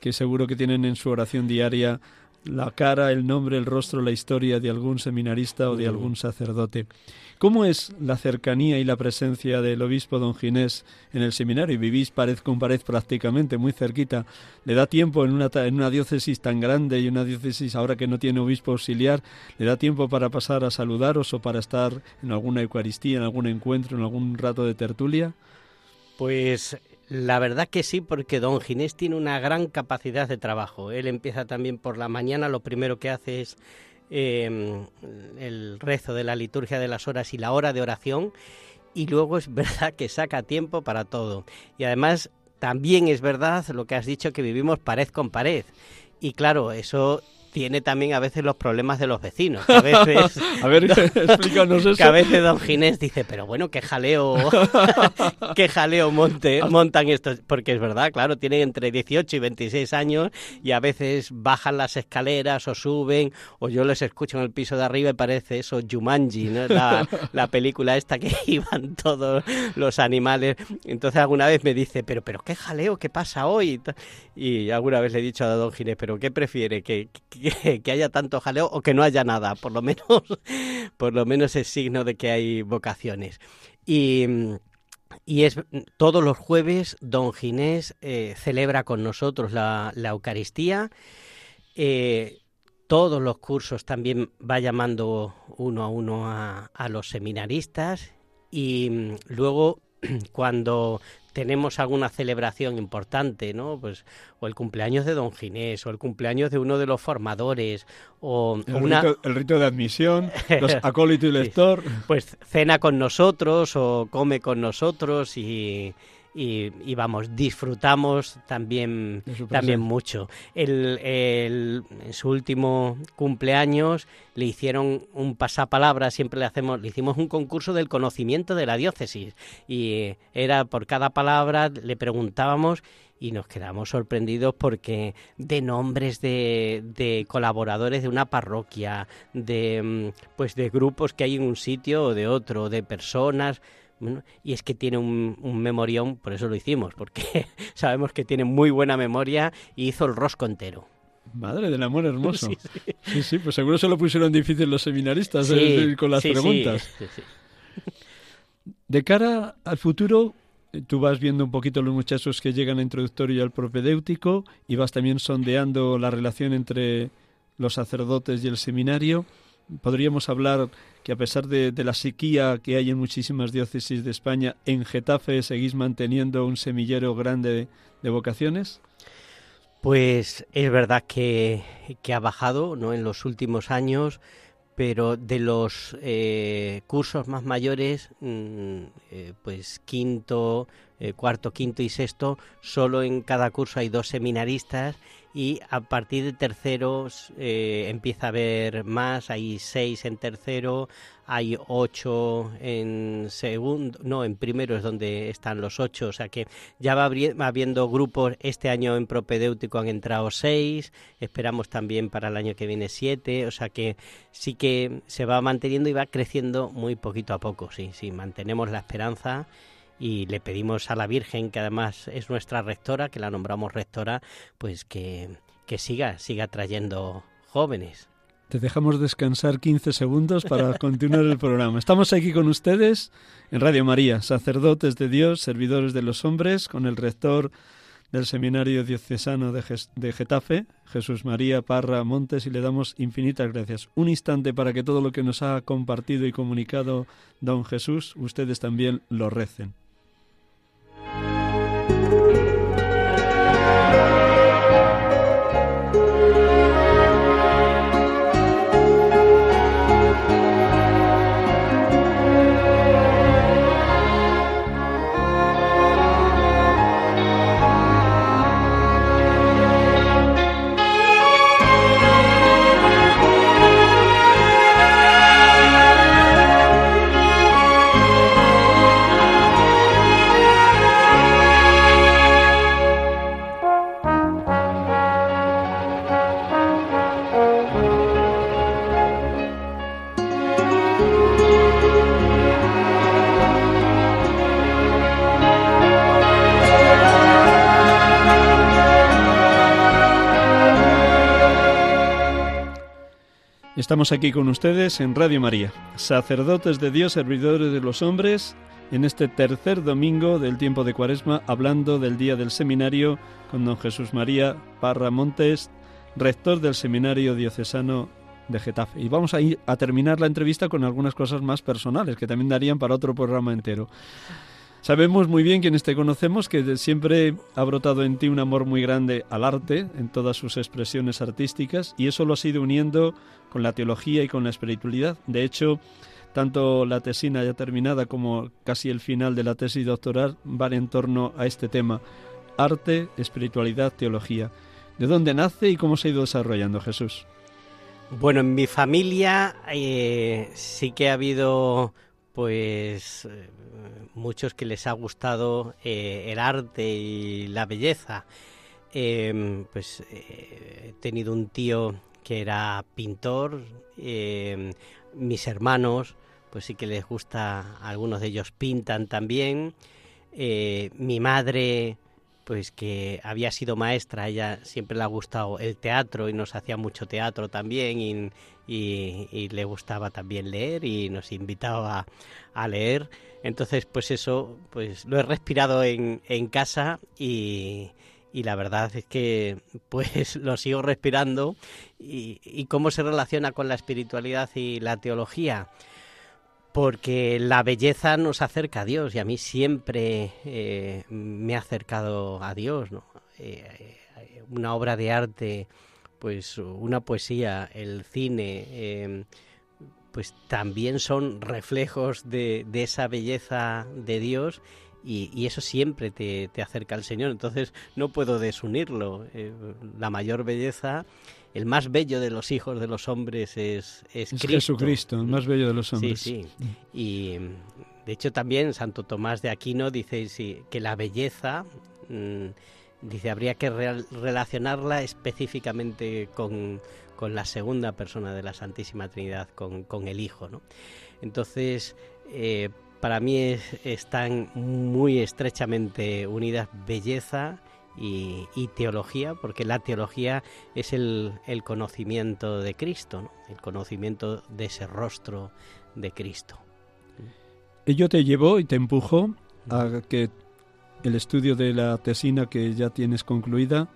que seguro que tienen en su oración diaria la cara, el nombre, el rostro, la historia de algún seminarista o de algún sacerdote. ¿Cómo es la cercanía y la presencia del obispo don Ginés en el seminario? Vivís pared con pared prácticamente, muy cerquita. ¿Le da tiempo en una, en una diócesis tan grande y una diócesis ahora que no tiene obispo auxiliar, le da tiempo para pasar a saludaros o para estar en alguna Eucaristía, en algún encuentro, en algún rato de tertulia? Pues la verdad que sí, porque don Ginés tiene una gran capacidad de trabajo. Él empieza también por la mañana, lo primero que hace es em, el rezo de la liturgia de las horas y la hora de oración, y luego es verdad que saca tiempo para todo. Y además también es verdad lo que has dicho, que vivimos pared con pared. Y claro, eso tiene también a veces los problemas de los vecinos. a veces, a ver, explícanos eso. Que a veces don Ginés dice, pero bueno, qué jaleo, qué jaleo monte, montan estos. Porque es verdad, claro, tienen entre 18 y 26 años y a veces bajan las escaleras o suben, o yo les escucho en el piso de arriba y parece eso Jumanji, ¿no? la, la película esta que iban todos los animales. Entonces alguna vez me dice, pero, pero qué jaleo, qué pasa hoy. Y alguna vez le he dicho a don Ginés, pero ¿qué prefiere? ¿Que, que, haya tanto jaleo o que no haya nada. Por lo menos, por lo menos es signo de que hay vocaciones. Y, y es todos los jueves don Ginés eh, celebra con nosotros la, la Eucaristía. Eh, todos los cursos también va llamando uno a uno a, a los seminaristas y mm, luego cuando tenemos alguna celebración importante, ¿no? Pues o el cumpleaños de Don Ginés, o el cumpleaños de uno de los formadores, o el, rito, el rito, de admisión, los acólito y lector. Pues cena con nosotros o come con nosotros y, y, vamos, disfrutamos también, también mucho. El, en su último cumpleaños le hicieron un pasapalabra, siempre le hacemos, le hicimos un concurso del conocimiento de la diócesis y era por cada palabra le preguntábamos y nos quedamos sorprendidos porque de nombres de, de, colaboradores de una parroquia, de mm, pues de grupos que hay en un sitio o de otro, de personas, y es que tiene un, memorión, por eso lo hicimos, porque sabemos que tiene muy buena memoria y hizo el rosco entero. Madre del amor hermoso. Sí, sí, pues seguro se lo pusieron difícil los seminaristas eh, con las preguntas. De cara al futuro, tú vas viendo un poquito los muchachos que llegan al introductorio y al propedéutico y vas también sondeando la relación entre los sacerdotes y el seminario. Podríamos hablar que a pesar de, la sequía que hay en muchísimas diócesis de España, en Getafe seguís manteniendo un semillero grande de, vocaciones? Pues es verdad que, ha bajado ¿no? en los últimos años, pero de los eh, cursos más mayores, mm, eh, pues quinto, eh, cuarto, quinto y sexto, solo en cada curso hay dos seminaristas y a partir de terceros eh, empieza a haber más, hay seis en tercero, hay ocho en segundo, no, en primero es donde están los ocho, o sea que ya va habiendo grupos, este año en propedéutico han entrado seis, esperamos también para el año que viene siete, o sea que sí que se va manteniendo y va creciendo muy poquito a poco, sí, sí, mantenemos la esperanza y le pedimos a la Virgen, que además es nuestra rectora, que la nombramos rectora, pues que, que siga, siga trayendo jóvenes. Te dejamos descansar 15 segundos para continuar el programa. Estamos aquí con ustedes en Radio María, sacerdotes de Dios, servidores de los hombres, con el rector del Seminario Diocesano de, de, Getafe, Jesús María Parra Montes, y le damos infinitas gracias. Un instante para que todo lo que nos ha compartido y comunicado don Jesús, ustedes también lo recen. Estamos aquí con ustedes en Radio María, sacerdotes de Dios, servidores de los hombres, en este tercer domingo del tiempo de Cuaresma, hablando del día del seminario con don Jesús María Parra Montes, rector del Seminario Diocesano de Getafe. Y vamos a ir a terminar la entrevista con algunas cosas más personales que también darían para otro programa entero. Sabemos muy bien quienes te conocemos que siempre ha brotado en ti un amor muy grande al arte en todas sus expresiones artísticas y eso lo has ido uniendo con la teología y con la espiritualidad. De hecho, tanto la tesina ya terminada como casi el final de la tesis doctoral van en torno a este tema, arte, espiritualidad, teología. ¿De dónde nace y cómo se ha ido desarrollando Jesús? Bueno, en mi familia eh, sí que ha habido pues eh, muchos que les ha gustado eh, el arte y la belleza. Em, pues eh, he tenido un tío que era pintor, em, mis hermanos, pues sí que les gusta, algunos de ellos pintan también. mi madre, pues que había sido maestra, ella siempre le ha gustado el teatro y nos hacía mucho teatro también y, y, le gustaba también leer y nos invitaba a leer. Entonces, pues eso, pues lo he respirado en, en casa y, y la verdad es que pues lo sigo respirando y, y, cómo se relaciona con la espiritualidad y la teología porque la belleza nos acerca a Dios y a mí siempre eh, me ha acercado a Dios ¿no? Eh, una obra de arte pues una poesía, el cine, em, pues también son reflejos de, esa belleza de Dios y, eso siempre te, acerca al Señor. Entonces no puedo desunirlo. Eh, la mayor belleza, el más bello de los hijos de los hombres es, es, Jesucristo, el más bello de los hombres. Sí, sí. Y de hecho también Santo Tomás de Aquino dice que la belleza... Mm, dice, habría que relacionarla específicamente con, la segunda persona de la Santísima Trinidad, con, el Hijo. ¿no? Entonces, eh, para mí están muy estrechamente unidas belleza y, teología, porque la teología es el, conocimiento de Cristo, el conocimiento de ese rostro de Cristo. Ello te llevó y te empujó a que el estudio de la tesina que ya tienes concluida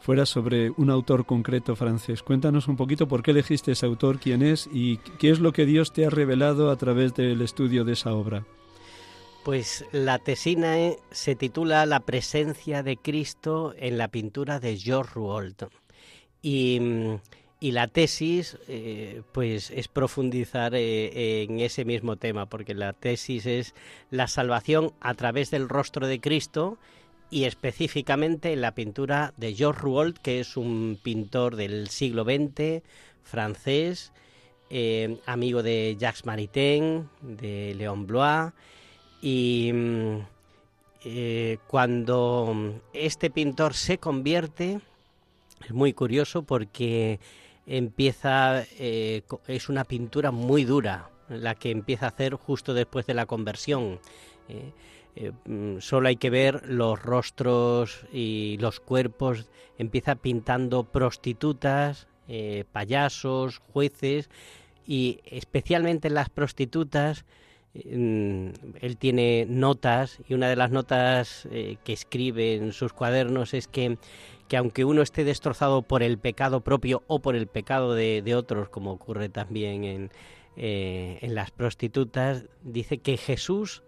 fuera sobre un autor concreto francés. Cuéntanos un poquito por qué elegiste ese autor, quién es y qué es lo que Dios te ha revelado a través del estudio de esa obra. Pues la tesina eh, se titula La presencia de Cristo en la pintura de George Rouault. Y mm, y la tesis, eh, pues, es profundizar eh, en ese mismo tema, porque la tesis es la salvación a través del rostro de Cristo y específicamente en la pintura de Georges Rouault, que es un pintor del siglo XX, francés, amigo de Jacques Maritain, de Léon Blois, y mm, cuando este pintor se convierte, es muy curioso porque empieza, eh, es una pintura muy dura, la que empieza a hacer justo después de la conversión. Eh, eh, mm, solo hay que ver los rostros y los cuerpos, empieza pintando prostitutas, payasos, jueces, y especialmente las prostitutas, mm, él tiene notas y una de las notas que escribe en sus cuadernos es que que aunque uno esté destrozado por el pecado propio o por el pecado de, otros, como ocurre también en, eh, en las prostitutas, dice que Jesús,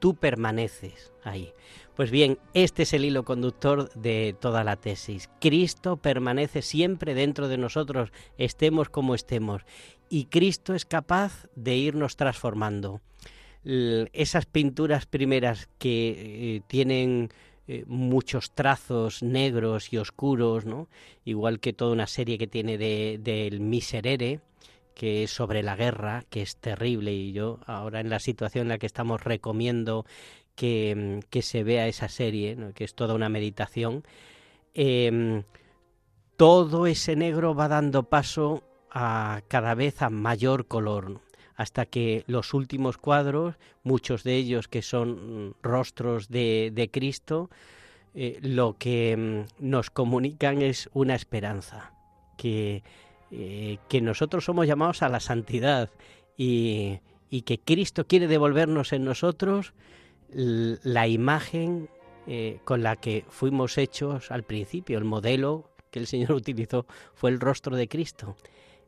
tú permaneces ahí. Pues bien, este es el hilo conductor de toda la tesis. Cristo permanece siempre dentro de nosotros, estemos como estemos, y Cristo es capaz de irnos transformando. Esas pinturas primeras que eh, tienen eh, muchos trazos negros y oscuros, ¿no? Igual que toda una serie que tiene de, del Miserere, que es sobre la guerra, que es terrible, y yo ahora en la situación en la que estamos recomiendo que, mm, se vea esa serie, que es toda una meditación, em, todo ese negro va dando paso a cada vez a mayor color hasta que los últimos cuadros, muchos de ellos que son mm, rostros de, Cristo, eh, lo que mm, nos comunican es una esperanza, que eh, que nosotros somos llamados a la santidad y, y que Cristo quiere devolvernos en nosotros la imagen eh, con la que fuimos hechos al principio, el modelo que el Señor utilizó fue el rostro de Cristo.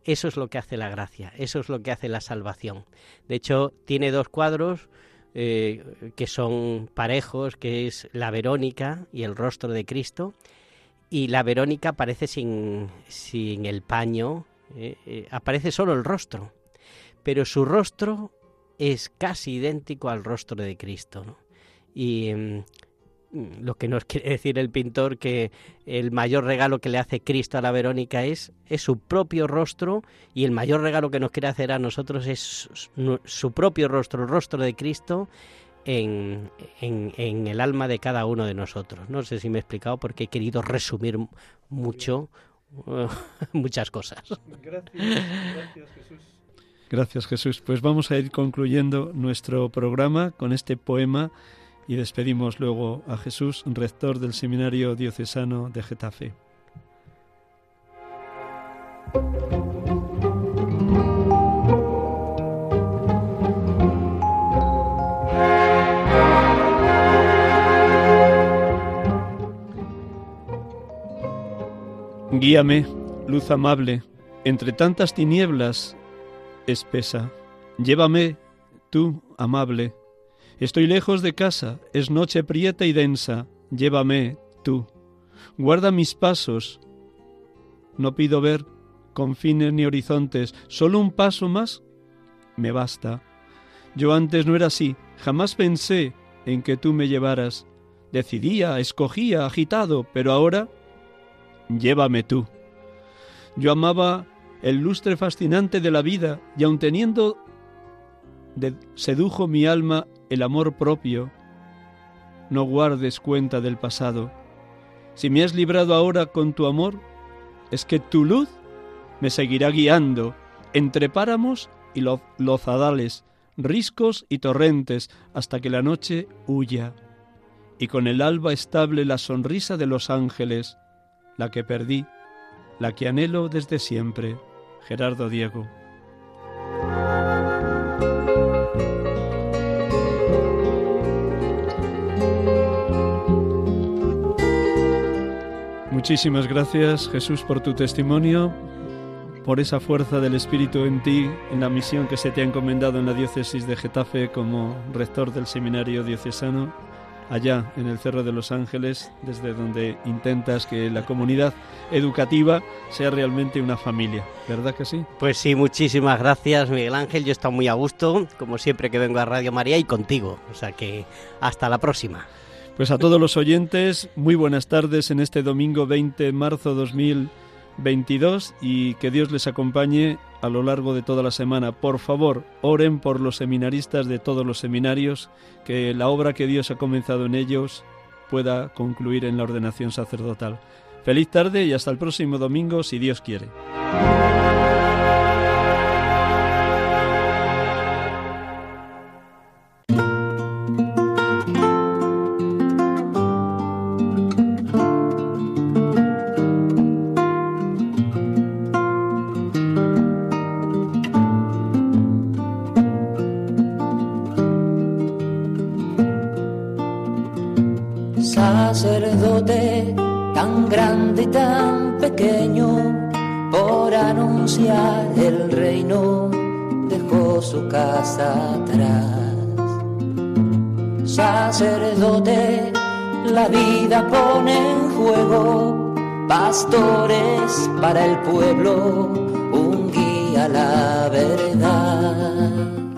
Eso es lo que hace la gracia, eso es lo que hace la salvación. De hecho, tiene dos cuadros eh, que son parejos, que es la Verónica y el rostro de Cristo. Y la Verónica aparece sin, sin el paño, eh, aparece solo el rostro, pero su rostro es casi idéntico al rostro de Cristo. Y mm, lo que nos quiere decir el pintor que el mayor regalo que le hace Cristo a la Verónica es, es su propio rostro y el mayor regalo que nos quiere hacer a nosotros es su, propio rostro, el rostro de Cristo en, en, el alma de cada uno de nosotros. No sé si me he explicado porque he querido resumir mucho muchas cosas. Gracias, gracias Jesús. Gracias Jesús. Pues vamos a ir concluyendo nuestro programa con este poema y despedimos luego a Jesús, rector del Seminario Diocesano de Getafe. Guíame, luz amable, entre tantas tinieblas espesa. Llévame, tú, amable, Estoy lejos de casa, es noche prieta y densa, llévame tú. Guarda mis pasos. No pido ver confines ni horizontes, solo un paso más me basta. Yo antes no era así, jamás pensé en que tú me llevaras. Decidía, escogía, agitado, pero ahora llévame tú. Yo amaba el lustre fascinante de la vida y aun teniendo sedujo mi alma el amor propio. No guardes cuenta del pasado. Si me has librado ahora con tu amor, es que tu luz me seguirá guiando entre páramos y lozadales, riscos y torrentes, hasta que la noche huya, y con el alba estable la sonrisa de los ángeles, la que perdí, la que anhelo desde siempre. Gerardo Diego. Muchísimas gracias Jesús por tu testimonio, por esa fuerza del Espíritu en ti, en la misión que se te ha encomendado en la diócesis de Getafe como rector del seminario diocesano, allá en el Cerro de los Ángeles, desde donde intentas que la comunidad educativa sea realmente una familia, ¿verdad que sí? Pues sí, muchísimas gracias Miguel Ángel, yo estoy muy a gusto, como siempre que vengo a Radio María y contigo, o sea que hasta la próxima. Pues a todos los oyentes, muy buenas tardes en este domingo 20 de marzo 2022 y que Dios les acompañe a lo largo de toda la semana. Por favor, oren por los seminaristas de todos los seminarios, que la obra que Dios ha comenzado en ellos pueda concluir en la ordenación sacerdotal. Feliz tarde y hasta el próximo domingo, si Dios quiere.